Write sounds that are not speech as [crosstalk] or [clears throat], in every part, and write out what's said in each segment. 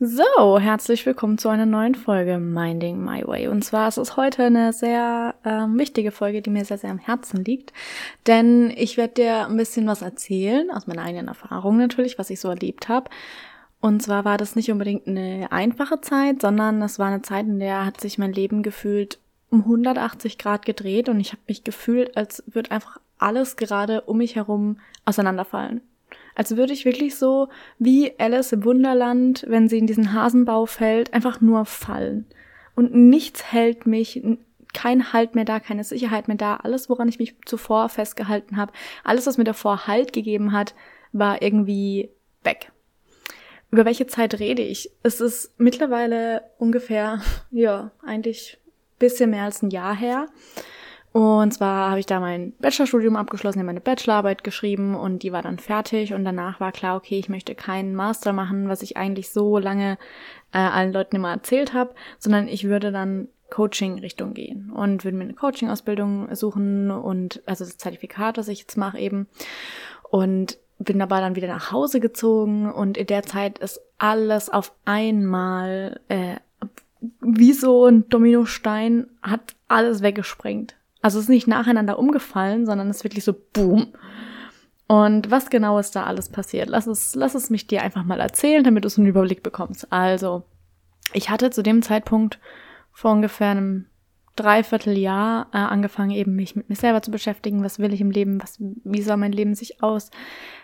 So, herzlich willkommen zu einer neuen Folge Minding My Way. Und zwar ist es heute eine sehr äh, wichtige Folge, die mir sehr, sehr am Herzen liegt. Denn ich werde dir ein bisschen was erzählen, aus meiner eigenen Erfahrung natürlich, was ich so erlebt habe. Und zwar war das nicht unbedingt eine einfache Zeit, sondern es war eine Zeit, in der hat sich mein Leben gefühlt um 180 Grad gedreht und ich habe mich gefühlt, als würde einfach alles gerade um mich herum auseinanderfallen. Als würde ich wirklich so wie Alice im Wunderland, wenn sie in diesen Hasenbau fällt, einfach nur fallen. Und nichts hält mich, kein Halt mehr da, keine Sicherheit mehr da. Alles, woran ich mich zuvor festgehalten habe, alles, was mir davor Halt gegeben hat, war irgendwie weg. Über welche Zeit rede ich? Es ist mittlerweile ungefähr, [laughs] ja, eigentlich bisschen mehr als ein Jahr her. Und zwar habe ich da mein Bachelorstudium abgeschlossen, meine Bachelorarbeit geschrieben und die war dann fertig und danach war klar, okay, ich möchte keinen Master machen, was ich eigentlich so lange äh, allen Leuten immer erzählt habe, sondern ich würde dann Coaching-Richtung gehen und würde mir eine Coaching-Ausbildung suchen und also das Zertifikat, was ich jetzt mache eben und bin aber dann wieder nach Hause gezogen und in der Zeit ist alles auf einmal äh, wie so ein Dominostein hat alles weggesprengt. Also es ist nicht nacheinander umgefallen, sondern es ist wirklich so boom. Und was genau ist da alles passiert? Lass es, lass es mich dir einfach mal erzählen, damit du so einen Überblick bekommst. Also, ich hatte zu dem Zeitpunkt vor ungefähr einem Dreivierteljahr äh, angefangen, eben mich mit mir selber zu beschäftigen. Was will ich im Leben? Was, wie soll mein Leben sich aus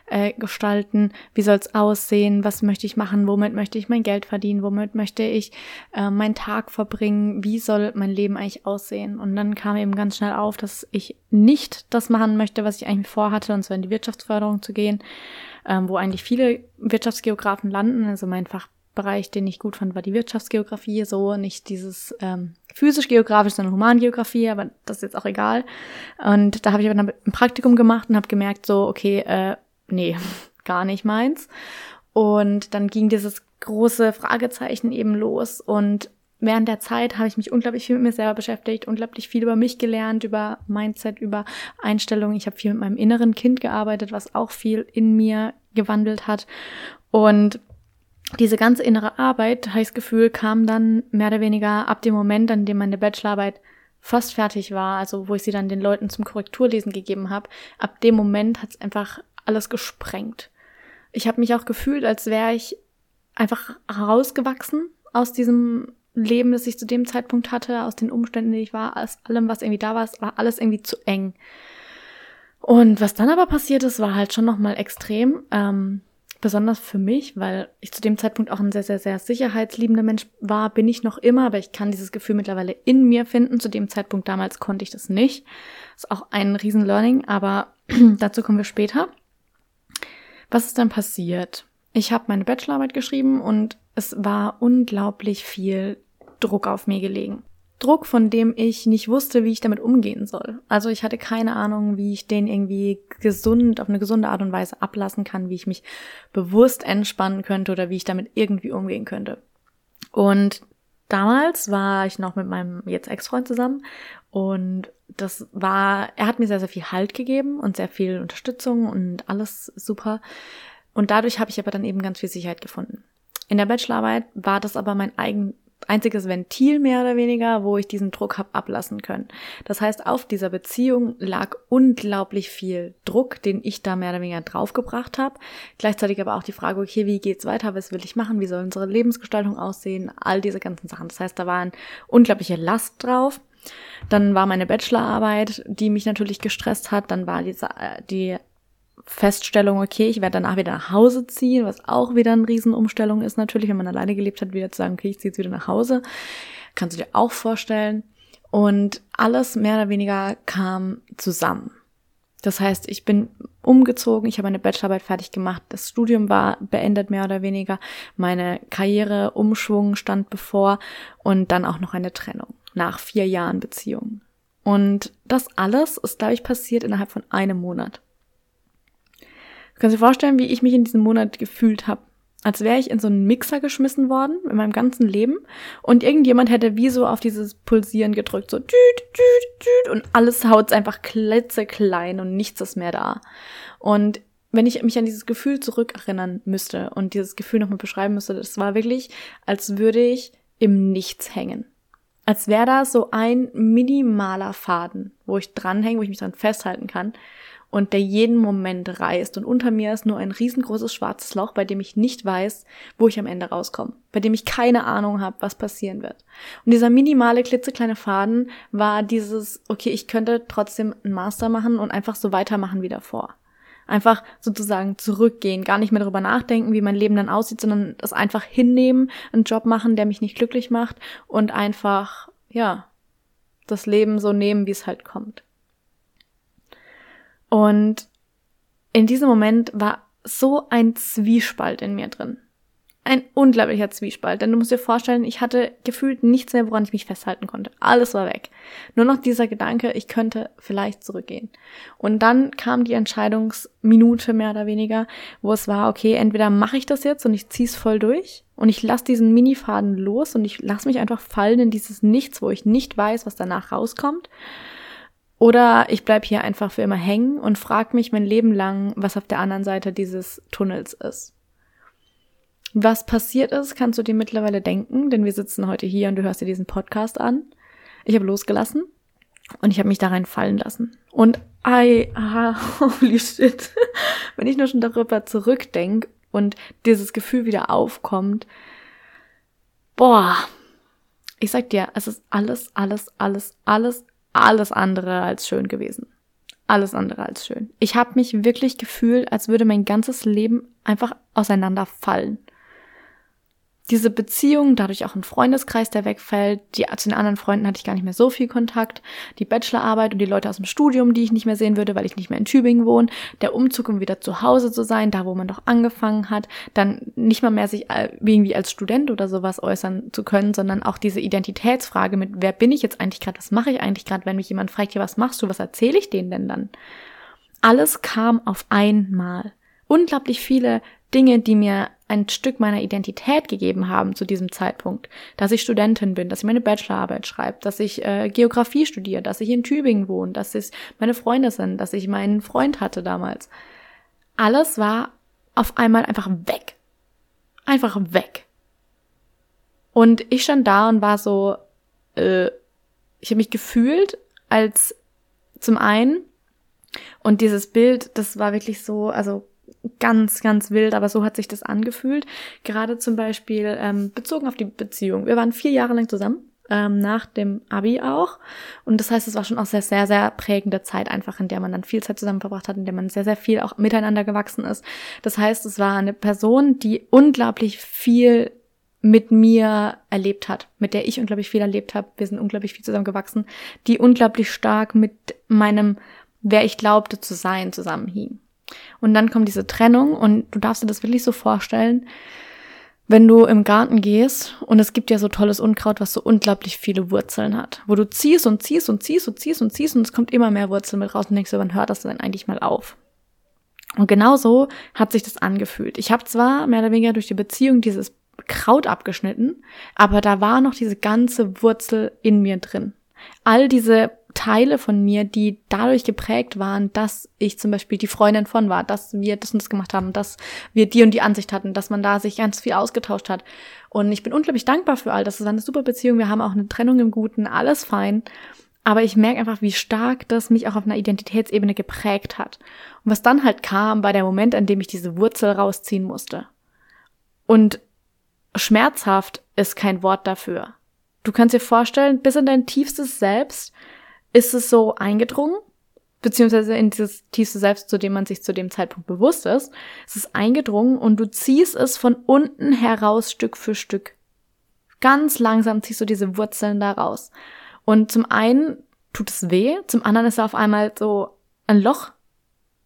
äh, gestalten? Wie soll es aussehen? Was möchte ich machen? Womit möchte ich mein Geld verdienen? Womit möchte ich äh, meinen Tag verbringen? Wie soll mein Leben eigentlich aussehen? Und dann kam eben ganz schnell auf, dass ich nicht das machen möchte, was ich eigentlich vorhatte, und zwar in die Wirtschaftsförderung zu gehen, ähm, wo eigentlich viele Wirtschaftsgeografen landen. Also mein Fach Bereich, den ich gut fand, war die Wirtschaftsgeografie, so nicht dieses ähm, physisch-geografisch, sondern Humangeografie, aber das ist jetzt auch egal. Und da habe ich aber dann ein Praktikum gemacht und habe gemerkt, so, okay, äh, nee, [laughs] gar nicht meins. Und dann ging dieses große Fragezeichen eben los und während der Zeit habe ich mich unglaublich viel mit mir selber beschäftigt, unglaublich viel über mich gelernt, über Mindset, über Einstellungen. Ich habe viel mit meinem inneren Kind gearbeitet, was auch viel in mir gewandelt hat. Und diese ganze innere Arbeit, habe Gefühl, kam dann mehr oder weniger ab dem Moment, an dem meine Bachelorarbeit fast fertig war, also wo ich sie dann den Leuten zum Korrekturlesen gegeben habe. Ab dem Moment hat es einfach alles gesprengt. Ich habe mich auch gefühlt, als wäre ich einfach herausgewachsen aus diesem Leben, das ich zu dem Zeitpunkt hatte, aus den Umständen, die ich war, aus allem, was irgendwie da war, es war alles irgendwie zu eng. Und was dann aber passiert ist, war halt schon nochmal extrem. Ähm, besonders für mich, weil ich zu dem Zeitpunkt auch ein sehr, sehr, sehr sicherheitsliebender Mensch war, bin ich noch immer, aber ich kann dieses Gefühl mittlerweile in mir finden. Zu dem Zeitpunkt damals konnte ich das nicht. Ist auch ein riesen Learning, aber [clears throat] dazu kommen wir später. Was ist dann passiert? Ich habe meine Bachelorarbeit geschrieben und es war unglaublich viel Druck auf mir gelegen. Druck, von dem ich nicht wusste, wie ich damit umgehen soll. Also ich hatte keine Ahnung, wie ich den irgendwie gesund, auf eine gesunde Art und Weise ablassen kann, wie ich mich bewusst entspannen könnte oder wie ich damit irgendwie umgehen könnte. Und damals war ich noch mit meinem jetzt Ex-Freund zusammen und das war, er hat mir sehr, sehr viel Halt gegeben und sehr viel Unterstützung und alles super. Und dadurch habe ich aber dann eben ganz viel Sicherheit gefunden. In der Bachelorarbeit war das aber mein eigen, einziges Ventil mehr oder weniger, wo ich diesen Druck habe ablassen können. Das heißt, auf dieser Beziehung lag unglaublich viel Druck, den ich da mehr oder weniger draufgebracht habe. Gleichzeitig aber auch die Frage, okay, wie geht's weiter? Was will ich machen? Wie soll unsere Lebensgestaltung aussehen? All diese ganzen Sachen. Das heißt, da war eine unglaubliche Last drauf. Dann war meine Bachelorarbeit, die mich natürlich gestresst hat. Dann war diese, äh, die Feststellung, okay, ich werde danach wieder nach Hause ziehen, was auch wieder eine Riesenumstellung ist natürlich, wenn man alleine gelebt hat, wieder zu sagen, okay, ich ziehe jetzt wieder nach Hause. Kannst du dir auch vorstellen. Und alles mehr oder weniger kam zusammen. Das heißt, ich bin umgezogen, ich habe meine Bachelorarbeit fertig gemacht, das Studium war beendet mehr oder weniger, meine Karriere, Umschwung stand bevor und dann auch noch eine Trennung nach vier Jahren Beziehung. Und das alles ist, glaube ich, passiert innerhalb von einem Monat. Du kannst dir vorstellen, wie ich mich in diesem Monat gefühlt habe. Als wäre ich in so einen Mixer geschmissen worden in meinem ganzen Leben und irgendjemand hätte wie so auf dieses Pulsieren gedrückt, so düt, düt, düt und alles haut einfach klitzeklein und nichts ist mehr da. Und wenn ich mich an dieses Gefühl zurückerinnern müsste und dieses Gefühl nochmal beschreiben müsste, das war wirklich, als würde ich im Nichts hängen. Als wäre da so ein minimaler Faden, wo ich dranhänge, wo ich mich dran festhalten kann und der jeden Moment reißt. Und unter mir ist nur ein riesengroßes schwarzes Loch, bei dem ich nicht weiß, wo ich am Ende rauskomme, bei dem ich keine Ahnung habe, was passieren wird. Und dieser minimale, klitzekleine Faden war dieses, okay, ich könnte trotzdem einen Master machen und einfach so weitermachen wie davor. Einfach sozusagen zurückgehen, gar nicht mehr darüber nachdenken, wie mein Leben dann aussieht, sondern das einfach hinnehmen, einen Job machen, der mich nicht glücklich macht und einfach, ja, das Leben so nehmen, wie es halt kommt. Und in diesem Moment war so ein Zwiespalt in mir drin. Ein unglaublicher Zwiespalt, denn du musst dir vorstellen, ich hatte gefühlt nichts mehr, woran ich mich festhalten konnte. Alles war weg. Nur noch dieser Gedanke, ich könnte vielleicht zurückgehen. Und dann kam die Entscheidungsminute mehr oder weniger, wo es war, okay, entweder mache ich das jetzt und ich zieh's voll durch und ich lasse diesen Minifaden los und ich lasse mich einfach fallen in dieses Nichts, wo ich nicht weiß, was danach rauskommt. Oder ich bleib hier einfach für immer hängen und frag mich mein Leben lang, was auf der anderen Seite dieses Tunnels ist. Was passiert ist, kannst du dir mittlerweile denken, denn wir sitzen heute hier und du hörst dir diesen Podcast an. Ich habe losgelassen und ich habe mich da rein fallen lassen. Und I, ah, [laughs] holy shit, wenn ich nur schon darüber zurückdenk und dieses Gefühl wieder aufkommt, boah, ich sag dir, es ist alles, alles, alles, alles, alles andere als schön gewesen. Alles andere als schön. Ich habe mich wirklich gefühlt, als würde mein ganzes Leben einfach auseinanderfallen diese Beziehung, dadurch auch ein Freundeskreis, der wegfällt. Die, zu den anderen Freunden hatte ich gar nicht mehr so viel Kontakt. Die Bachelorarbeit und die Leute aus dem Studium, die ich nicht mehr sehen würde, weil ich nicht mehr in Tübingen wohne. Der Umzug, um wieder zu Hause zu sein, da wo man doch angefangen hat. Dann nicht mal mehr sich äh, irgendwie als Student oder sowas äußern zu können, sondern auch diese Identitätsfrage mit, wer bin ich jetzt eigentlich gerade, was mache ich eigentlich gerade, wenn mich jemand fragt, ja, was machst du, was erzähle ich denen denn dann? Alles kam auf einmal. Unglaublich viele Dinge, die mir ein Stück meiner Identität gegeben haben zu diesem Zeitpunkt, dass ich Studentin bin, dass ich meine Bachelorarbeit schreibe, dass ich äh, Geografie studiere, dass ich in Tübingen wohne, dass es meine Freunde sind, dass ich meinen Freund hatte damals. Alles war auf einmal einfach weg. Einfach weg. Und ich stand da und war so, äh, ich habe mich gefühlt als zum einen und dieses Bild, das war wirklich so, also ganz, ganz wild, aber so hat sich das angefühlt. Gerade zum Beispiel ähm, bezogen auf die Beziehung. Wir waren vier Jahre lang zusammen, ähm, nach dem Abi auch. Und das heißt, es war schon auch sehr, sehr, sehr prägende Zeit einfach, in der man dann viel Zeit zusammen verbracht hat, in der man sehr, sehr viel auch miteinander gewachsen ist. Das heißt, es war eine Person, die unglaublich viel mit mir erlebt hat, mit der ich unglaublich viel erlebt habe. Wir sind unglaublich viel zusammen gewachsen, die unglaublich stark mit meinem, wer ich glaubte zu sein, zusammenhing. Und dann kommt diese Trennung und du darfst dir das wirklich so vorstellen, wenn du im Garten gehst und es gibt ja so tolles Unkraut, was so unglaublich viele Wurzeln hat, wo du ziehst und ziehst und ziehst und ziehst und ziehst und es kommt immer mehr Wurzeln mit raus und denkst wann hört das denn eigentlich mal auf? Und genau so hat sich das angefühlt. Ich habe zwar mehr oder weniger durch die Beziehung dieses Kraut abgeschnitten, aber da war noch diese ganze Wurzel in mir drin. All diese Teile von mir, die dadurch geprägt waren, dass ich zum Beispiel die Freundin von war, dass wir das und das gemacht haben, dass wir die und die Ansicht hatten, dass man da sich ganz viel ausgetauscht hat. Und ich bin unglaublich dankbar für all das. Es war eine super Beziehung. Wir haben auch eine Trennung im Guten, alles fein. Aber ich merke einfach, wie stark das mich auch auf einer Identitätsebene geprägt hat. Und was dann halt kam, war der Moment, an dem ich diese Wurzel rausziehen musste. Und schmerzhaft ist kein Wort dafür. Du kannst dir vorstellen, bis in dein tiefstes Selbst ist es so eingedrungen, beziehungsweise in dieses tiefste Selbst, zu dem man sich zu dem Zeitpunkt bewusst ist. Es ist eingedrungen und du ziehst es von unten heraus Stück für Stück. Ganz langsam ziehst du diese Wurzeln da raus. Und zum einen tut es weh, zum anderen ist da auf einmal so ein Loch,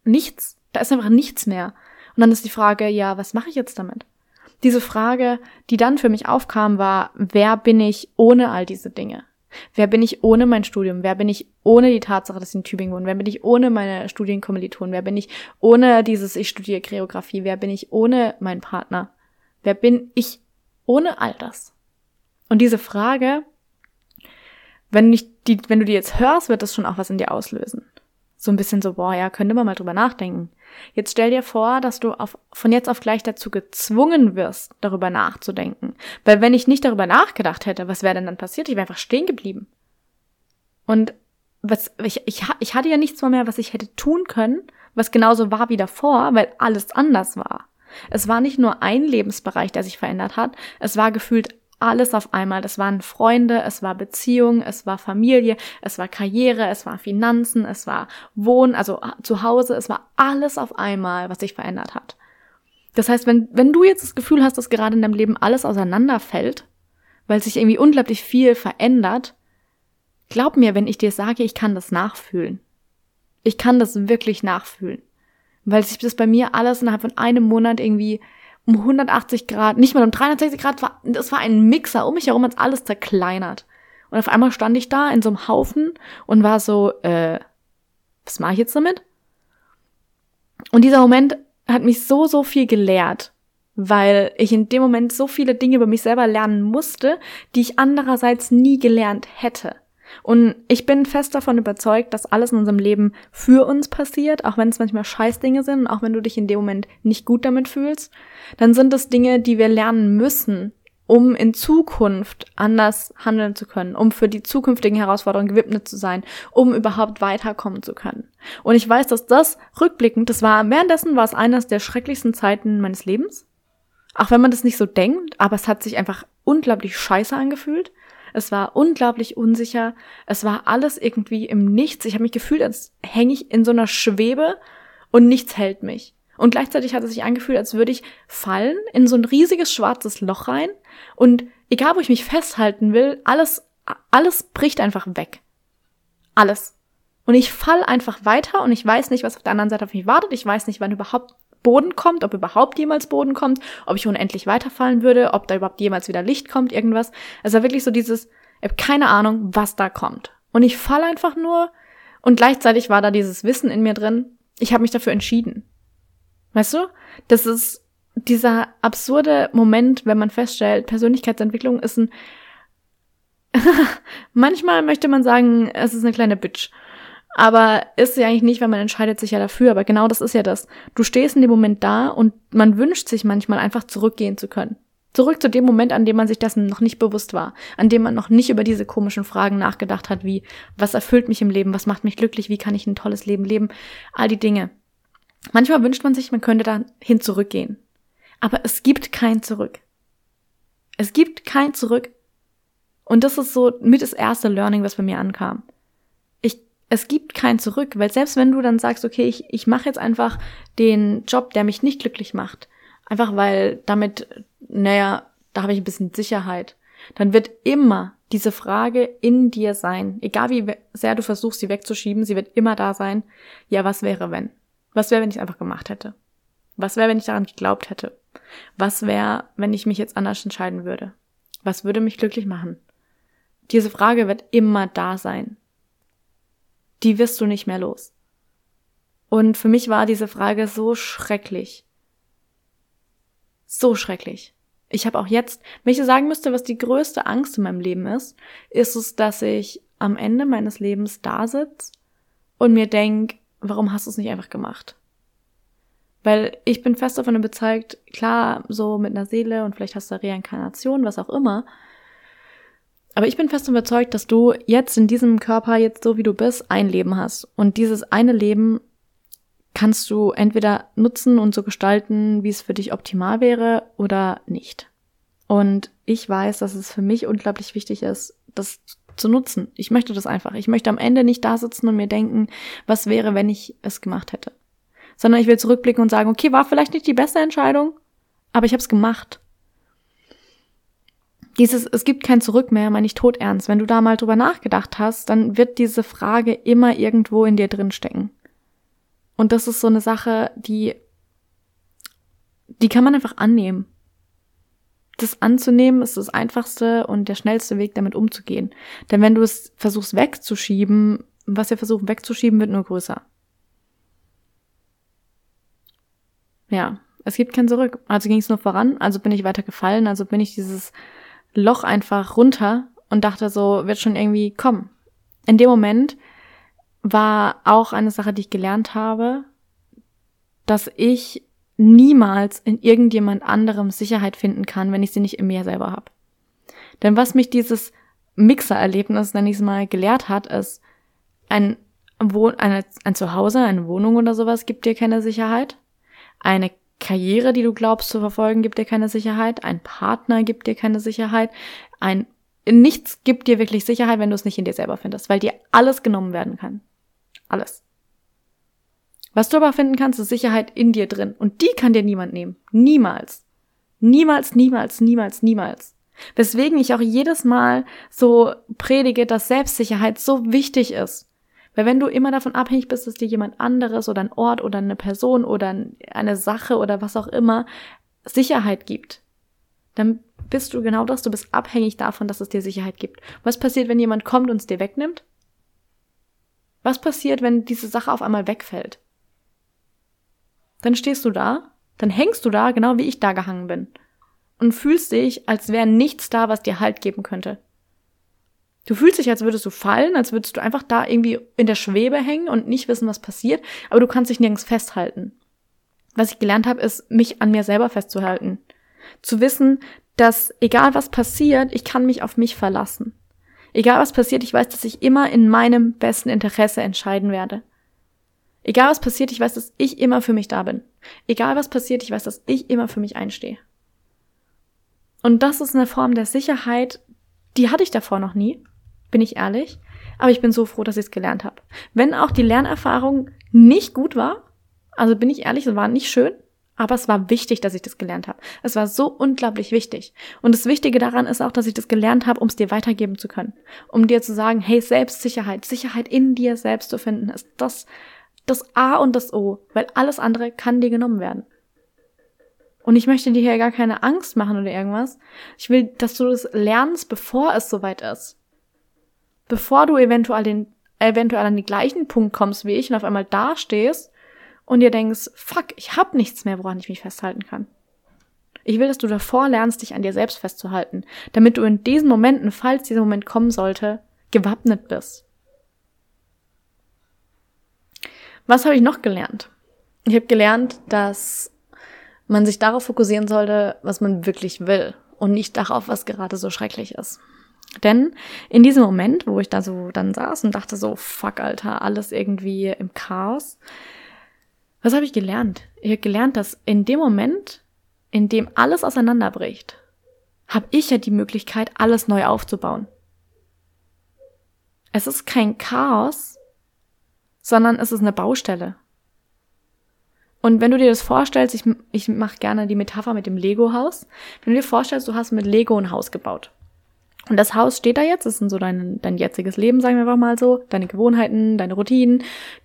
nichts, da ist einfach nichts mehr. Und dann ist die Frage, ja, was mache ich jetzt damit? Diese Frage, die dann für mich aufkam, war, wer bin ich ohne all diese Dinge? Wer bin ich ohne mein Studium? Wer bin ich ohne die Tatsache, dass ich in Tübingen wohne? Wer bin ich ohne meine Studienkommilitonen? Wer bin ich ohne dieses, ich studiere Choreografie? Wer bin ich ohne meinen Partner? Wer bin ich ohne all das? Und diese Frage, wenn, ich die, wenn du die jetzt hörst, wird das schon auch was in dir auslösen. So ein bisschen so, boah, ja, könnte man mal drüber nachdenken. Jetzt stell dir vor, dass du auf, von jetzt auf gleich dazu gezwungen wirst, darüber nachzudenken. Weil wenn ich nicht darüber nachgedacht hätte, was wäre denn dann passiert? Ich wäre einfach stehen geblieben. Und was, ich, ich, ich hatte ja nichts mehr, was ich hätte tun können, was genauso war wie davor, weil alles anders war. Es war nicht nur ein Lebensbereich, der sich verändert hat, es war gefühlt alles auf einmal. Das waren Freunde, es war Beziehung, es war Familie, es war Karriere, es war Finanzen, es war Wohnen, also zu Hause, es war alles auf einmal, was sich verändert hat. Das heißt, wenn, wenn du jetzt das Gefühl hast, dass gerade in deinem Leben alles auseinanderfällt, weil sich irgendwie unglaublich viel verändert, glaub mir, wenn ich dir sage, ich kann das nachfühlen. Ich kann das wirklich nachfühlen. Weil sich das bei mir alles innerhalb von einem Monat irgendwie um 180 Grad, nicht mal um 360 Grad, das war ein Mixer. Um mich herum hat alles zerkleinert. Und auf einmal stand ich da in so einem Haufen und war so, äh, was mache ich jetzt damit? Und dieser Moment hat mich so, so viel gelehrt, weil ich in dem Moment so viele Dinge über mich selber lernen musste, die ich andererseits nie gelernt hätte. Und ich bin fest davon überzeugt, dass alles in unserem Leben für uns passiert, auch wenn es manchmal Scheißdinge sind, auch wenn du dich in dem Moment nicht gut damit fühlst, dann sind es Dinge, die wir lernen müssen, um in Zukunft anders handeln zu können, um für die zukünftigen Herausforderungen gewidmet zu sein, um überhaupt weiterkommen zu können. Und ich weiß, dass das rückblickend, das war währenddessen war es eines der schrecklichsten Zeiten meines Lebens. Auch wenn man das nicht so denkt, aber es hat sich einfach unglaublich scheiße angefühlt. Es war unglaublich unsicher. Es war alles irgendwie im Nichts. Ich habe mich gefühlt, als hänge ich in so einer Schwebe und nichts hält mich. Und gleichzeitig hat es sich angefühlt, als würde ich fallen in so ein riesiges schwarzes Loch rein und egal, wo ich mich festhalten will, alles, alles bricht einfach weg. Alles. Und ich fall einfach weiter und ich weiß nicht, was auf der anderen Seite auf mich wartet. Ich weiß nicht, wann überhaupt Boden kommt, ob überhaupt jemals Boden kommt, ob ich unendlich weiterfallen würde, ob da überhaupt jemals wieder Licht kommt, irgendwas. Es war wirklich so dieses, ich habe keine Ahnung, was da kommt. Und ich fall einfach nur und gleichzeitig war da dieses Wissen in mir drin, ich habe mich dafür entschieden. Weißt du? Das ist dieser absurde Moment, wenn man feststellt, Persönlichkeitsentwicklung ist ein [laughs] Manchmal möchte man sagen, es ist eine kleine Bitch. Aber ist sie eigentlich nicht, weil man entscheidet sich ja dafür. Aber genau das ist ja das. Du stehst in dem Moment da und man wünscht sich manchmal einfach zurückgehen zu können. Zurück zu dem Moment, an dem man sich dessen noch nicht bewusst war, an dem man noch nicht über diese komischen Fragen nachgedacht hat, wie, was erfüllt mich im Leben, was macht mich glücklich, wie kann ich ein tolles Leben leben, all die Dinge. Manchmal wünscht man sich, man könnte da hin zurückgehen. Aber es gibt kein Zurück. Es gibt kein Zurück. Und das ist so mit das erste Learning, was bei mir ankam es gibt kein Zurück, weil selbst wenn du dann sagst, okay, ich, ich mache jetzt einfach den Job, der mich nicht glücklich macht, einfach weil damit, naja, da habe ich ein bisschen Sicherheit, dann wird immer diese Frage in dir sein, egal wie sehr du versuchst, sie wegzuschieben, sie wird immer da sein, ja, was wäre wenn? Was wäre, wenn ich es einfach gemacht hätte? Was wäre, wenn ich daran geglaubt hätte? Was wäre, wenn ich mich jetzt anders entscheiden würde? Was würde mich glücklich machen? Diese Frage wird immer da sein die wirst du nicht mehr los. Und für mich war diese Frage so schrecklich. So schrecklich. Ich habe auch jetzt, wenn ich sagen müsste, was die größte Angst in meinem Leben ist, ist es, dass ich am Ende meines Lebens da sitze und mir denk, warum hast du es nicht einfach gemacht? Weil ich bin fest davon überzeugt, klar, so mit einer Seele und vielleicht hast du Reinkarnation, was auch immer, aber ich bin fest überzeugt, dass du jetzt in diesem Körper, jetzt so wie du bist, ein Leben hast. Und dieses eine Leben kannst du entweder nutzen und so gestalten, wie es für dich optimal wäre oder nicht. Und ich weiß, dass es für mich unglaublich wichtig ist, das zu nutzen. Ich möchte das einfach. Ich möchte am Ende nicht da sitzen und mir denken, was wäre, wenn ich es gemacht hätte. Sondern ich will zurückblicken und sagen, okay, war vielleicht nicht die beste Entscheidung, aber ich habe es gemacht. Dieses, es gibt kein Zurück mehr, meine ich tot ernst. Wenn du da mal drüber nachgedacht hast, dann wird diese Frage immer irgendwo in dir drin stecken. Und das ist so eine Sache, die, die kann man einfach annehmen. Das anzunehmen ist das einfachste und der schnellste Weg, damit umzugehen. Denn wenn du es versuchst wegzuschieben, was wir versuchen wegzuschieben, wird nur größer. Ja, es gibt kein Zurück. Also ging es nur voran, also bin ich weiter gefallen, also bin ich dieses Loch einfach runter und dachte so, wird schon irgendwie kommen. In dem Moment war auch eine Sache, die ich gelernt habe, dass ich niemals in irgendjemand anderem Sicherheit finden kann, wenn ich sie nicht in mir selber habe. Denn was mich dieses Mixer-Erlebnis, nenne ich es mal, gelehrt hat, ist, ein, Wohn eine, ein Zuhause, eine Wohnung oder sowas gibt dir keine Sicherheit. Eine Karriere, die du glaubst zu verfolgen, gibt dir keine Sicherheit. Ein Partner gibt dir keine Sicherheit. Ein nichts gibt dir wirklich Sicherheit, wenn du es nicht in dir selber findest, weil dir alles genommen werden kann. Alles. Was du aber finden kannst, ist Sicherheit in dir drin. Und die kann dir niemand nehmen. Niemals. Niemals, niemals, niemals, niemals. Weswegen ich auch jedes Mal so predige, dass Selbstsicherheit so wichtig ist. Weil wenn du immer davon abhängig bist, dass dir jemand anderes oder ein Ort oder eine Person oder eine Sache oder was auch immer Sicherheit gibt, dann bist du genau das, du bist abhängig davon, dass es dir Sicherheit gibt. Was passiert, wenn jemand kommt und es dir wegnimmt? Was passiert, wenn diese Sache auf einmal wegfällt? Dann stehst du da, dann hängst du da, genau wie ich da gehangen bin. Und fühlst dich, als wäre nichts da, was dir Halt geben könnte. Du fühlst dich, als würdest du fallen, als würdest du einfach da irgendwie in der Schwebe hängen und nicht wissen, was passiert, aber du kannst dich nirgends festhalten. Was ich gelernt habe, ist, mich an mir selber festzuhalten. Zu wissen, dass egal was passiert, ich kann mich auf mich verlassen. Egal was passiert, ich weiß, dass ich immer in meinem besten Interesse entscheiden werde. Egal was passiert, ich weiß, dass ich immer für mich da bin. Egal was passiert, ich weiß, dass ich immer für mich einstehe. Und das ist eine Form der Sicherheit, die hatte ich davor noch nie bin ich ehrlich. Aber ich bin so froh, dass ich es gelernt habe. Wenn auch die Lernerfahrung nicht gut war, also bin ich ehrlich, es war nicht schön, aber es war wichtig, dass ich das gelernt habe. Es war so unglaublich wichtig. Und das Wichtige daran ist auch, dass ich das gelernt habe, um es dir weitergeben zu können. Um dir zu sagen, hey, Selbstsicherheit, Sicherheit in dir selbst zu finden, ist das, das A und das O, weil alles andere kann dir genommen werden. Und ich möchte dir hier gar keine Angst machen oder irgendwas. Ich will, dass du das lernst, bevor es soweit ist bevor du eventuell, den, eventuell an den gleichen Punkt kommst wie ich und auf einmal dastehst und dir denkst, fuck, ich hab nichts mehr, woran ich mich festhalten kann. Ich will, dass du davor lernst, dich an dir selbst festzuhalten, damit du in diesen Momenten, falls dieser Moment kommen sollte, gewappnet bist. Was habe ich noch gelernt? Ich habe gelernt, dass man sich darauf fokussieren sollte, was man wirklich will und nicht darauf, was gerade so schrecklich ist. Denn in diesem Moment, wo ich da so dann saß und dachte so, fuck, Alter, alles irgendwie im Chaos, was habe ich gelernt? Ich habe gelernt, dass in dem Moment, in dem alles auseinanderbricht, habe ich ja die Möglichkeit, alles neu aufzubauen. Es ist kein Chaos, sondern es ist eine Baustelle. Und wenn du dir das vorstellst, ich, ich mache gerne die Metapher mit dem Lego-Haus, wenn du dir vorstellst, du hast mit Lego ein Haus gebaut. Und das Haus steht da jetzt, das ist so dein, dein jetziges Leben, sagen wir einfach mal so, deine Gewohnheiten, deine Routinen,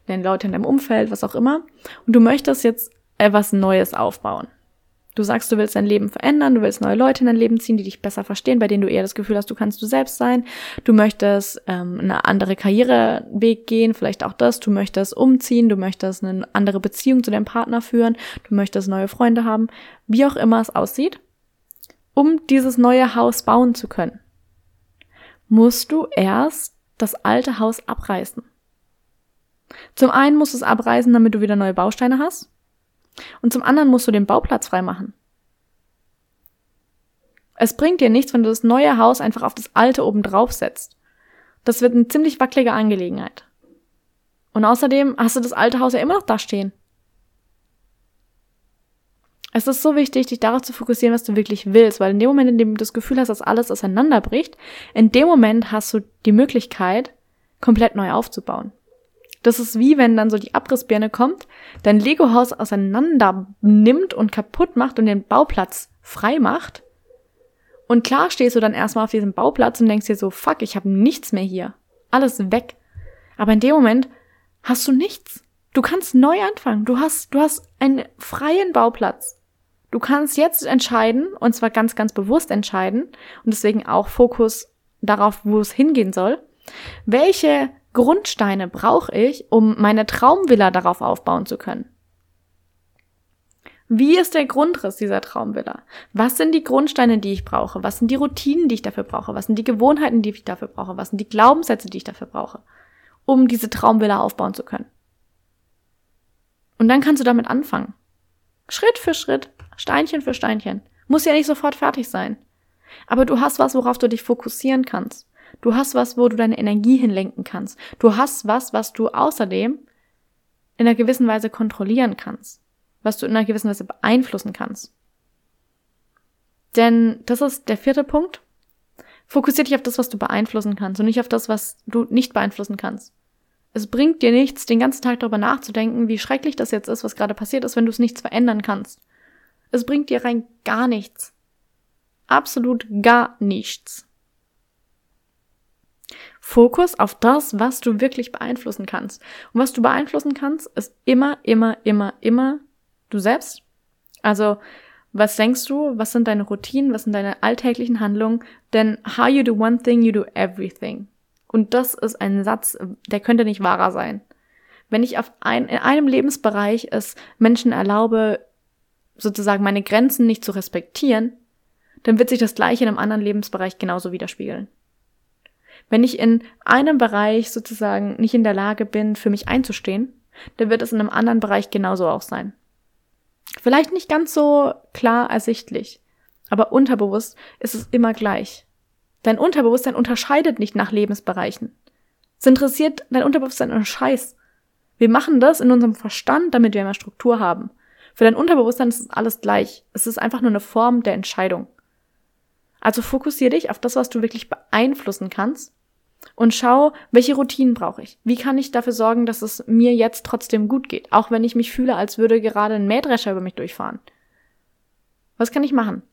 deine Leute in deinem Umfeld, was auch immer. Und du möchtest jetzt etwas Neues aufbauen. Du sagst, du willst dein Leben verändern, du willst neue Leute in dein Leben ziehen, die dich besser verstehen, bei denen du eher das Gefühl hast, du kannst du selbst sein. Du möchtest ähm, eine andere Karriereweg gehen, vielleicht auch das. Du möchtest umziehen, du möchtest eine andere Beziehung zu deinem Partner führen, du möchtest neue Freunde haben, wie auch immer es aussieht, um dieses neue Haus bauen zu können musst du erst das alte Haus abreißen. Zum einen musst du es abreißen, damit du wieder neue Bausteine hast. Und zum anderen musst du den Bauplatz freimachen. Es bringt dir nichts, wenn du das neue Haus einfach auf das alte oben drauf setzt. Das wird eine ziemlich wackelige Angelegenheit. Und außerdem hast du das alte Haus ja immer noch da stehen. Es ist so wichtig, dich darauf zu fokussieren, was du wirklich willst, weil in dem Moment, in dem du das Gefühl hast, dass alles auseinanderbricht, in dem Moment hast du die Möglichkeit, komplett neu aufzubauen. Das ist wie wenn dann so die Abrissbirne kommt, dein Lego-Haus auseinander nimmt und kaputt macht und den Bauplatz frei macht. Und klar stehst du dann erstmal auf diesem Bauplatz und denkst dir so, fuck, ich habe nichts mehr hier. Alles weg. Aber in dem Moment hast du nichts. Du kannst neu anfangen. Du hast, du hast einen freien Bauplatz. Du kannst jetzt entscheiden, und zwar ganz, ganz bewusst entscheiden, und deswegen auch Fokus darauf, wo es hingehen soll. Welche Grundsteine brauche ich, um meine Traumvilla darauf aufbauen zu können? Wie ist der Grundriss dieser Traumvilla? Was sind die Grundsteine, die ich brauche? Was sind die Routinen, die ich dafür brauche? Was sind die Gewohnheiten, die ich dafür brauche? Was sind die Glaubenssätze, die ich dafür brauche, um diese Traumvilla aufbauen zu können? Und dann kannst du damit anfangen. Schritt für Schritt, Steinchen für Steinchen. Muss ja nicht sofort fertig sein. Aber du hast was, worauf du dich fokussieren kannst. Du hast was, wo du deine Energie hinlenken kannst. Du hast was, was du außerdem in einer gewissen Weise kontrollieren kannst. Was du in einer gewissen Weise beeinflussen kannst. Denn das ist der vierte Punkt. Fokussier dich auf das, was du beeinflussen kannst und nicht auf das, was du nicht beeinflussen kannst. Es bringt dir nichts, den ganzen Tag darüber nachzudenken, wie schrecklich das jetzt ist, was gerade passiert ist, wenn du es nichts verändern kannst. Es bringt dir rein gar nichts. Absolut gar nichts. Fokus auf das, was du wirklich beeinflussen kannst. Und was du beeinflussen kannst, ist immer, immer, immer, immer du selbst. Also, was denkst du? Was sind deine Routinen? Was sind deine alltäglichen Handlungen? Denn how you do one thing, you do everything. Und das ist ein Satz, der könnte nicht wahrer sein. Wenn ich auf ein, in einem Lebensbereich es Menschen erlaube, sozusagen meine Grenzen nicht zu respektieren, dann wird sich das gleiche in einem anderen Lebensbereich genauso widerspiegeln. Wenn ich in einem Bereich sozusagen nicht in der Lage bin, für mich einzustehen, dann wird es in einem anderen Bereich genauso auch sein. Vielleicht nicht ganz so klar ersichtlich, aber unterbewusst ist es immer gleich. Dein Unterbewusstsein unterscheidet nicht nach Lebensbereichen. Es interessiert dein Unterbewusstsein einen Scheiß. Wir machen das in unserem Verstand, damit wir mehr Struktur haben. Für dein Unterbewusstsein ist es alles gleich. Es ist einfach nur eine Form der Entscheidung. Also fokussiere dich auf das, was du wirklich beeinflussen kannst und schau, welche Routinen brauche ich? Wie kann ich dafür sorgen, dass es mir jetzt trotzdem gut geht, auch wenn ich mich fühle, als würde gerade ein Mähdrescher über mich durchfahren? Was kann ich machen?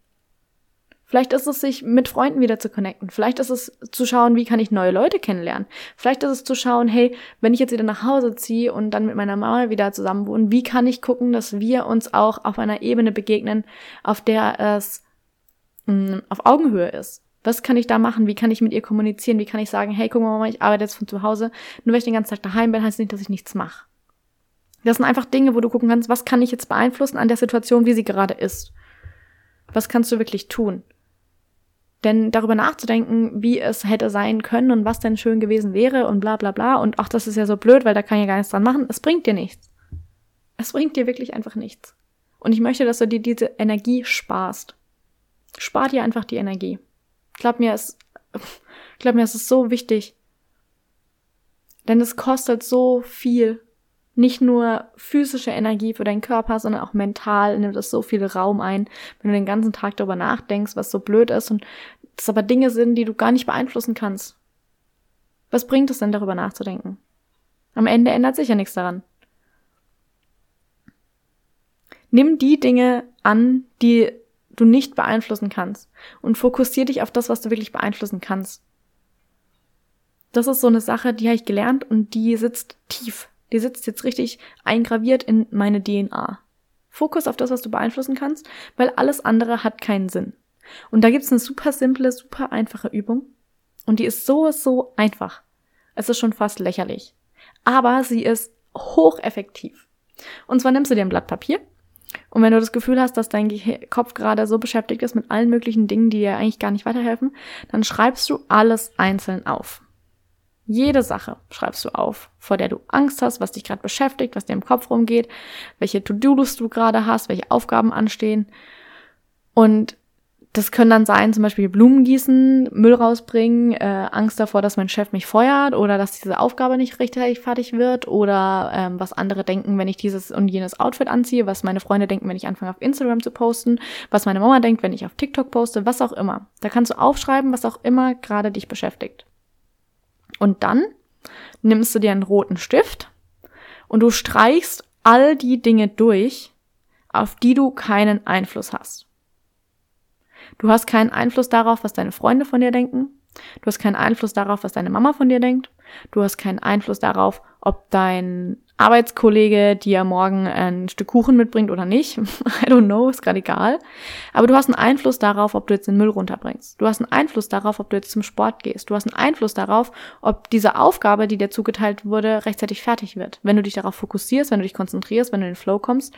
Vielleicht ist es, sich mit Freunden wieder zu connecten. Vielleicht ist es zu schauen, wie kann ich neue Leute kennenlernen. Vielleicht ist es zu schauen, hey, wenn ich jetzt wieder nach Hause ziehe und dann mit meiner Mama wieder zusammen wohnen, wie kann ich gucken, dass wir uns auch auf einer Ebene begegnen, auf der es mh, mm, auf Augenhöhe ist. Was kann ich da machen? Wie kann ich mit ihr kommunizieren? Wie kann ich sagen, hey, guck mal, Mama, ich arbeite jetzt von zu Hause. Nur weil ich den ganzen Tag daheim bin, heißt nicht, dass ich nichts mache. Das sind einfach Dinge, wo du gucken kannst, was kann ich jetzt beeinflussen an der Situation, wie sie gerade ist. Was kannst du wirklich tun? Denn darüber nachzudenken, wie es hätte sein können und was denn schön gewesen wäre und bla bla bla und ach, das ist ja so blöd, weil da kann ja gar nichts dran machen, es bringt dir nichts. Es bringt dir wirklich einfach nichts. Und ich möchte, dass du dir diese Energie sparst. Spar dir einfach die Energie. Glaub mir, es, glaub mir, es ist so wichtig. Denn es kostet so viel. Nicht nur physische Energie für deinen Körper, sondern auch mental nimmt es so viel Raum ein, wenn du den ganzen Tag darüber nachdenkst, was so blöd ist und das aber Dinge sind, die du gar nicht beeinflussen kannst. Was bringt es denn darüber nachzudenken? Am Ende ändert sich ja nichts daran. Nimm die Dinge an, die du nicht beeinflussen kannst und fokussier dich auf das, was du wirklich beeinflussen kannst. Das ist so eine Sache, die habe ich gelernt und die sitzt tief die sitzt jetzt richtig eingraviert in meine DNA. Fokus auf das, was du beeinflussen kannst, weil alles andere hat keinen Sinn. Und da gibt's eine super simple, super einfache Übung. Und die ist so, so einfach. Es ist schon fast lächerlich. Aber sie ist hocheffektiv. Und zwar nimmst du dir ein Blatt Papier und wenn du das Gefühl hast, dass dein Kopf gerade so beschäftigt ist mit allen möglichen Dingen, die dir eigentlich gar nicht weiterhelfen, dann schreibst du alles einzeln auf. Jede Sache schreibst du auf, vor der du Angst hast, was dich gerade beschäftigt, was dir im Kopf rumgeht, welche To-Do-List du gerade hast, welche Aufgaben anstehen. Und das können dann sein, zum Beispiel Blumen gießen, Müll rausbringen, äh, Angst davor, dass mein Chef mich feuert oder dass diese Aufgabe nicht richtig fertig wird oder ähm, was andere denken, wenn ich dieses und jenes Outfit anziehe, was meine Freunde denken, wenn ich anfange auf Instagram zu posten, was meine Mama denkt, wenn ich auf TikTok poste, was auch immer. Da kannst du aufschreiben, was auch immer gerade dich beschäftigt. Und dann nimmst du dir einen roten Stift und du streichst all die Dinge durch, auf die du keinen Einfluss hast. Du hast keinen Einfluss darauf, was deine Freunde von dir denken. Du hast keinen Einfluss darauf, was deine Mama von dir denkt. Du hast keinen Einfluss darauf, ob dein Arbeitskollege dir morgen ein Stück Kuchen mitbringt oder nicht. [laughs] I don't know, ist gerade egal. Aber du hast einen Einfluss darauf, ob du jetzt den Müll runterbringst. Du hast einen Einfluss darauf, ob du jetzt zum Sport gehst. Du hast einen Einfluss darauf, ob diese Aufgabe, die dir zugeteilt wurde, rechtzeitig fertig wird. Wenn du dich darauf fokussierst, wenn du dich konzentrierst, wenn du in den Flow kommst,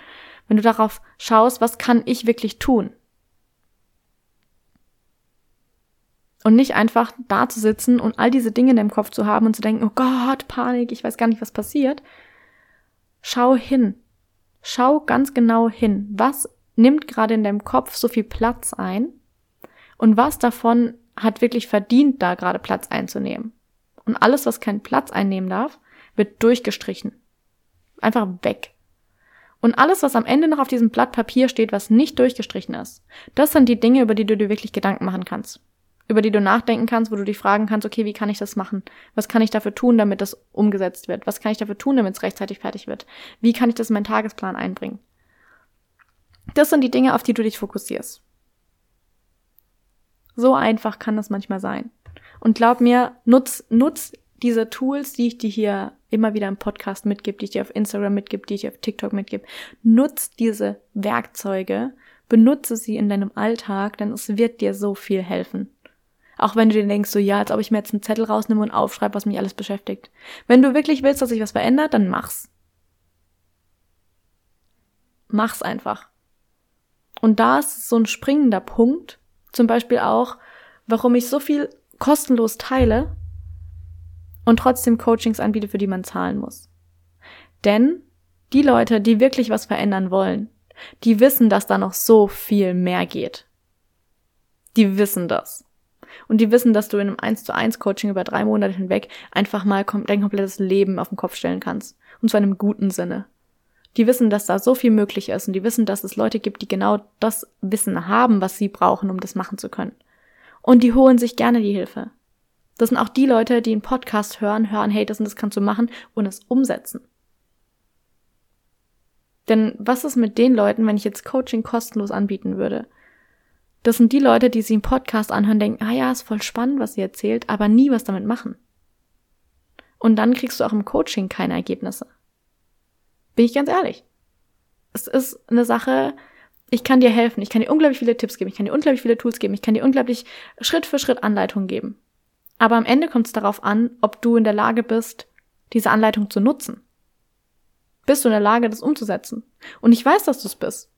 wenn du darauf schaust, was kann ich wirklich tun? Und nicht einfach da zu sitzen und all diese Dinge in deinem Kopf zu haben und zu denken, oh Gott, Panik, ich weiß gar nicht, was passiert. Schau hin. Schau ganz genau hin. Was nimmt gerade in deinem Kopf so viel Platz ein? Und was davon hat wirklich verdient, da gerade Platz einzunehmen? Und alles, was keinen Platz einnehmen darf, wird durchgestrichen. Einfach weg. Und alles, was am Ende noch auf diesem Blatt Papier steht, was nicht durchgestrichen ist, das sind die Dinge, über die du dir wirklich Gedanken machen kannst über die du nachdenken kannst, wo du dich fragen kannst, okay, wie kann ich das machen? Was kann ich dafür tun, damit das umgesetzt wird? Was kann ich dafür tun, damit es rechtzeitig fertig wird? Wie kann ich das in meinen Tagesplan einbringen? Das sind die Dinge, auf die du dich fokussierst. So einfach kann das manchmal sein. Und glaub mir, nutz, nutz diese Tools, die ich dir hier immer wieder im Podcast mitgebe, die ich dir auf Instagram mitgebe, die ich dir auf TikTok mitgebe. Nutz diese Werkzeuge, benutze sie in deinem Alltag, denn es wird dir so viel helfen. Auch wenn du dir denkst, so ja, als ob ich mir jetzt einen Zettel rausnehme und aufschreibe, was mich alles beschäftigt. Wenn du wirklich willst, dass sich was verändert, dann mach's. Mach's einfach. Und da ist so ein springender Punkt, zum Beispiel auch, warum ich so viel kostenlos teile und trotzdem Coachings anbiete, für die man zahlen muss. Denn die Leute, die wirklich was verändern wollen, die wissen, dass da noch so viel mehr geht. Die wissen das. Und die wissen, dass du in einem 1 zu 1 Coaching über drei Monate hinweg einfach mal dein komplettes Leben auf den Kopf stellen kannst. Und zwar in einem guten Sinne. Die wissen, dass da so viel möglich ist und die wissen, dass es Leute gibt, die genau das Wissen haben, was sie brauchen, um das machen zu können. Und die holen sich gerne die Hilfe. Das sind auch die Leute, die einen Podcast hören, hören, hey, das und das kannst du machen und es umsetzen. Denn was ist mit den Leuten, wenn ich jetzt Coaching kostenlos anbieten würde? Das sind die Leute, die sich einen Podcast anhören, denken, ah ja, ist voll spannend, was sie erzählt, aber nie was damit machen. Und dann kriegst du auch im Coaching keine Ergebnisse. Bin ich ganz ehrlich. Es ist eine Sache, ich kann dir helfen, ich kann dir unglaublich viele Tipps geben, ich kann dir unglaublich viele Tools geben, ich kann dir unglaublich Schritt für Schritt Anleitungen geben. Aber am Ende kommt es darauf an, ob du in der Lage bist, diese Anleitung zu nutzen. Bist du in der Lage, das umzusetzen? Und ich weiß, dass du es bist.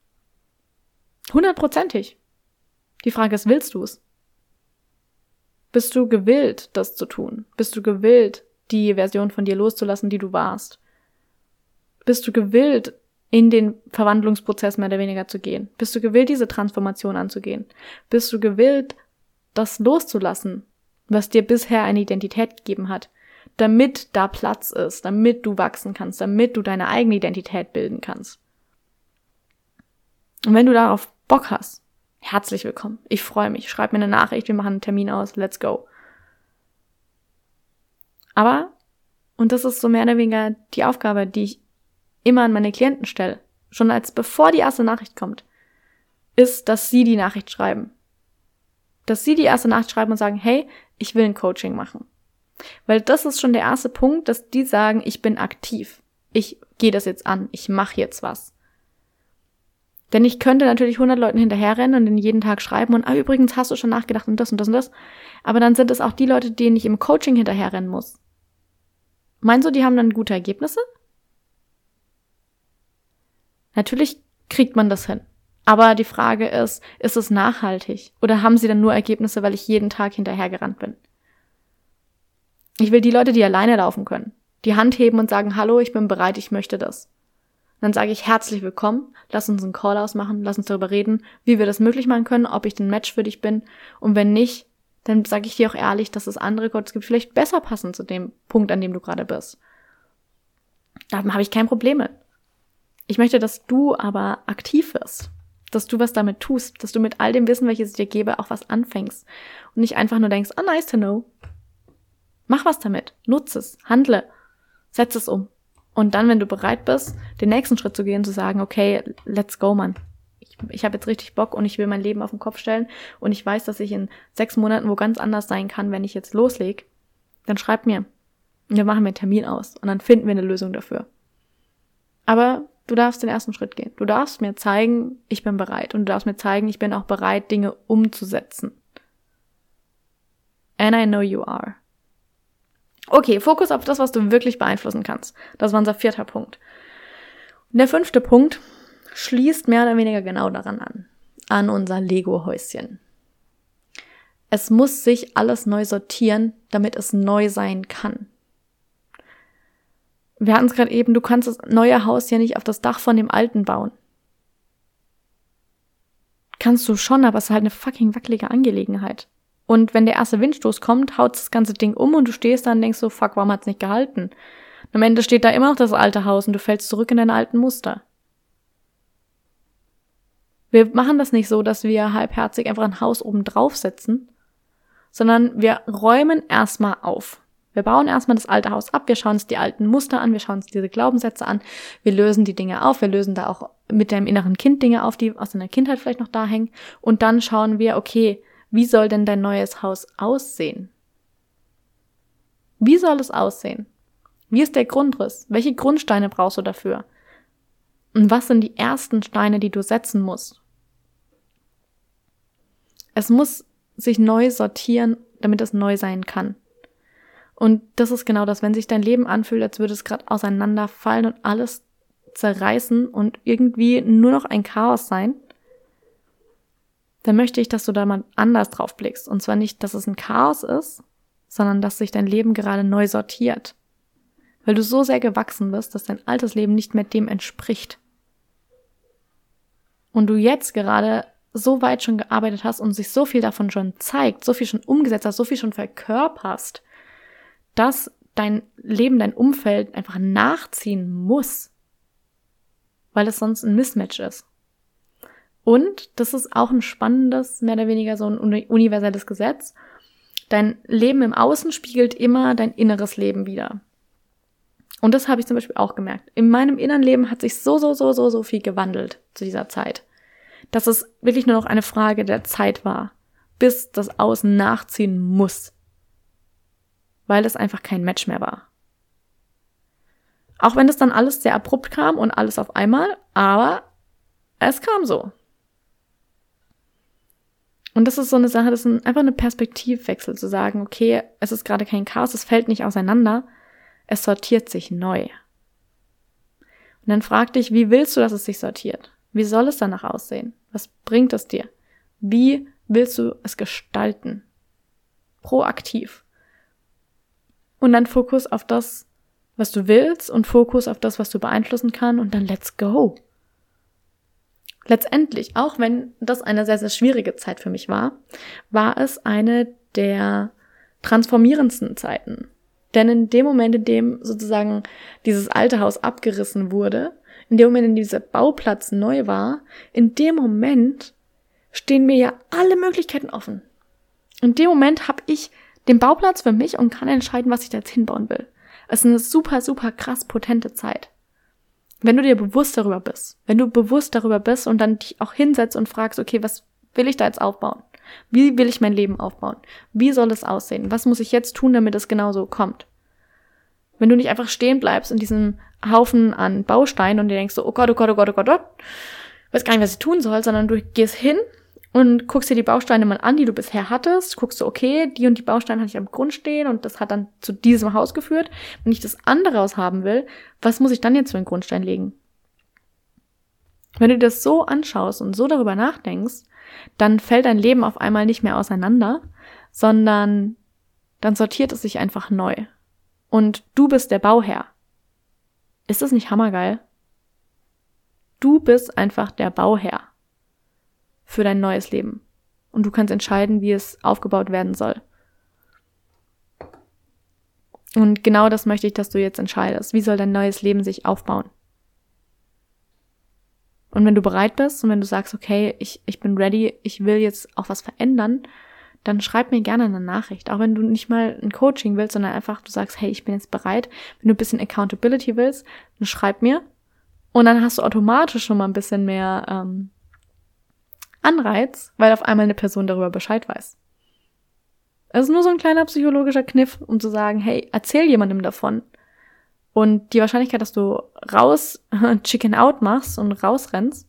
Hundertprozentig. Die Frage ist, willst du es? Bist du gewillt, das zu tun? Bist du gewillt, die Version von dir loszulassen, die du warst? Bist du gewillt, in den Verwandlungsprozess mehr oder weniger zu gehen? Bist du gewillt, diese Transformation anzugehen? Bist du gewillt, das loszulassen, was dir bisher eine Identität gegeben hat, damit da Platz ist, damit du wachsen kannst, damit du deine eigene Identität bilden kannst? Und wenn du darauf Bock hast, herzlich willkommen. Ich freue mich. Schreib mir eine Nachricht, wir machen einen Termin aus, let's go. Aber, und das ist so mehr oder weniger die Aufgabe, die ich immer an meine Klienten stelle, schon als bevor die erste Nachricht kommt, ist, dass sie die Nachricht schreiben. Dass sie die erste Nachricht schreiben und sagen, hey, ich will ein Coaching machen. Weil das ist schon der erste Punkt, dass die sagen, ich bin aktiv. Ich gehe das jetzt an. Ich mache jetzt was. Denn ich könnte natürlich 100 Leuten hinterherrennen und in jeden Tag schreiben und, ah, übrigens hast du schon nachgedacht und das und das und das. Aber dann sind es auch die Leute, denen ich im Coaching hinterherrennen muss. Meinst du, die haben dann gute Ergebnisse? Natürlich kriegt man das hin. Aber die Frage ist, ist es nachhaltig? Oder haben sie dann nur Ergebnisse, weil ich jeden Tag hinterhergerannt bin? Ich will die Leute, die alleine laufen können, die Hand heben und sagen, hallo, ich bin bereit, ich möchte das. Dann sage ich herzlich willkommen, lass uns einen Call ausmachen, lass uns darüber reden, wie wir das möglich machen können, ob ich den Match für dich bin. Und wenn nicht, dann sage ich dir auch ehrlich, dass es andere Gottes gibt, vielleicht besser passen zu dem Punkt, an dem du gerade bist. Da habe ich kein Problem mit. Ich möchte, dass du aber aktiv wirst, dass du was damit tust, dass du mit all dem Wissen, welches ich dir gebe, auch was anfängst und nicht einfach nur denkst, oh nice to know. Mach was damit, nutze es, handle, setz es um. Und dann, wenn du bereit bist, den nächsten Schritt zu gehen, zu sagen, okay, let's go, Mann. Ich, ich habe jetzt richtig Bock und ich will mein Leben auf den Kopf stellen und ich weiß, dass ich in sechs Monaten wo ganz anders sein kann, wenn ich jetzt loslege, dann schreib mir. Wir machen wir einen Termin aus und dann finden wir eine Lösung dafür. Aber du darfst den ersten Schritt gehen. Du darfst mir zeigen, ich bin bereit. Und du darfst mir zeigen, ich bin auch bereit, Dinge umzusetzen. And I know you are. Okay, Fokus auf das, was du wirklich beeinflussen kannst. Das war unser vierter Punkt. Und der fünfte Punkt schließt mehr oder weniger genau daran an. An unser Lego-Häuschen. Es muss sich alles neu sortieren, damit es neu sein kann. Wir hatten es gerade eben, du kannst das neue Haus ja nicht auf das Dach von dem alten bauen. Kannst du schon, aber es ist halt eine fucking wackelige Angelegenheit. Und wenn der erste Windstoß kommt, haut das ganze Ding um und du stehst da und denkst so, fuck, warum hat's nicht gehalten? Und am Ende steht da immer noch das alte Haus und du fällst zurück in deine alten Muster. Wir machen das nicht so, dass wir halbherzig einfach ein Haus oben draufsetzen, sondern wir räumen erstmal auf. Wir bauen erstmal das alte Haus ab, wir schauen uns die alten Muster an, wir schauen uns diese Glaubenssätze an, wir lösen die Dinge auf, wir lösen da auch mit deinem inneren Kind Dinge auf, die aus deiner Kindheit vielleicht noch da hängen. Und dann schauen wir, okay, wie soll denn dein neues Haus aussehen? Wie soll es aussehen? Wie ist der Grundriss? Welche Grundsteine brauchst du dafür? Und was sind die ersten Steine, die du setzen musst? Es muss sich neu sortieren, damit es neu sein kann. Und das ist genau das, wenn sich dein Leben anfühlt, als würde es gerade auseinanderfallen und alles zerreißen und irgendwie nur noch ein Chaos sein, dann möchte ich, dass du da mal anders drauf blickst. Und zwar nicht, dass es ein Chaos ist, sondern dass sich dein Leben gerade neu sortiert. Weil du so sehr gewachsen bist, dass dein altes Leben nicht mehr dem entspricht. Und du jetzt gerade so weit schon gearbeitet hast und sich so viel davon schon zeigt, so viel schon umgesetzt hast, so viel schon verkörperst, dass dein Leben, dein Umfeld einfach nachziehen muss, weil es sonst ein Mismatch ist. Und das ist auch ein spannendes, mehr oder weniger so ein universelles Gesetz. Dein Leben im Außen spiegelt immer dein inneres Leben wieder. Und das habe ich zum Beispiel auch gemerkt. In meinem inneren Leben hat sich so, so, so, so, so viel gewandelt zu dieser Zeit. Dass es wirklich nur noch eine Frage der Zeit war, bis das Außen nachziehen muss weil es einfach kein Match mehr war. Auch wenn es dann alles sehr abrupt kam und alles auf einmal, aber es kam so. Und das ist so eine Sache, das ist einfach eine Perspektivwechsel zu sagen, okay, es ist gerade kein Chaos, es fällt nicht auseinander, es sortiert sich neu. Und dann frag dich, wie willst du, dass es sich sortiert? Wie soll es danach aussehen? Was bringt es dir? Wie willst du es gestalten? Proaktiv. Und dann Fokus auf das, was du willst und Fokus auf das, was du beeinflussen kann und dann let's go. Letztendlich, auch wenn das eine sehr, sehr schwierige Zeit für mich war, war es eine der transformierendsten Zeiten. Denn in dem Moment, in dem sozusagen dieses alte Haus abgerissen wurde, in dem Moment, in dem dieser Bauplatz neu war, in dem Moment stehen mir ja alle Möglichkeiten offen. In dem Moment habe ich den Bauplatz für mich und kann entscheiden, was ich da jetzt hinbauen will. Es ist eine super, super krass potente Zeit. Wenn du dir bewusst darüber bist, wenn du bewusst darüber bist und dann dich auch hinsetzt und fragst, okay, was will ich da jetzt aufbauen? Wie will ich mein Leben aufbauen? Wie soll es aussehen? Was muss ich jetzt tun, damit es genauso kommt? Wenn du nicht einfach stehen bleibst in diesem Haufen an Bausteinen und dir denkst so, oh Gott, oh Gott, oh Gott, oh Gott, oh Gott, weiß gar nicht, was ich tun soll, sondern du gehst hin und guckst dir die Bausteine mal an, die du bisher hattest, guckst du, okay, die und die Bausteine hatte ich am Grund stehen und das hat dann zu diesem Haus geführt. Wenn ich das andere Haus haben will, was muss ich dann jetzt für einen Grundstein legen? Wenn du das so anschaust und so darüber nachdenkst, dann fällt dein Leben auf einmal nicht mehr auseinander, sondern dann sortiert es sich einfach neu. Und du bist der Bauherr. Ist das nicht hammergeil? Du bist einfach der Bauherr für dein neues Leben. Und du kannst entscheiden, wie es aufgebaut werden soll. Und genau das möchte ich, dass du jetzt entscheidest. Wie soll dein neues Leben sich aufbauen? Und wenn du bereit bist und wenn du sagst, okay, ich, ich bin ready, ich will jetzt auch was verändern, dann schreib mir gerne eine Nachricht. Auch wenn du nicht mal ein Coaching willst, sondern einfach du sagst, hey, ich bin jetzt bereit. Wenn du ein bisschen Accountability willst, dann schreib mir. Und dann hast du automatisch schon mal ein bisschen mehr ähm, Anreiz, weil auf einmal eine Person darüber Bescheid weiß. Es ist nur so ein kleiner psychologischer Kniff, um zu sagen, hey, erzähl jemandem davon. Und die Wahrscheinlichkeit, dass du raus [laughs] Chicken Out machst und rausrennst,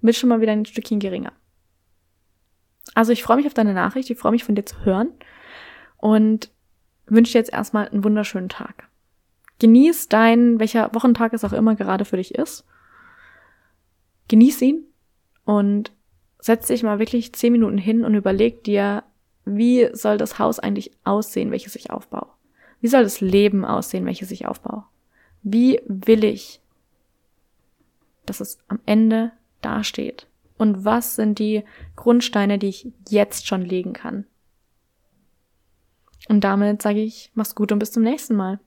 wird schon mal wieder ein Stückchen geringer. Also ich freue mich auf deine Nachricht, ich freue mich von dir zu hören und wünsche dir jetzt erstmal einen wunderschönen Tag. Genieß dein, welcher Wochentag es auch immer gerade für dich ist. Genieß ihn und setz dich mal wirklich zehn Minuten hin und überleg dir, wie soll das Haus eigentlich aussehen, welches ich aufbaue? Wie soll das Leben aussehen, welches ich aufbaue? Wie will ich, dass es am Ende dasteht? Und was sind die Grundsteine, die ich jetzt schon legen kann? Und damit sage ich, mach's gut und bis zum nächsten Mal.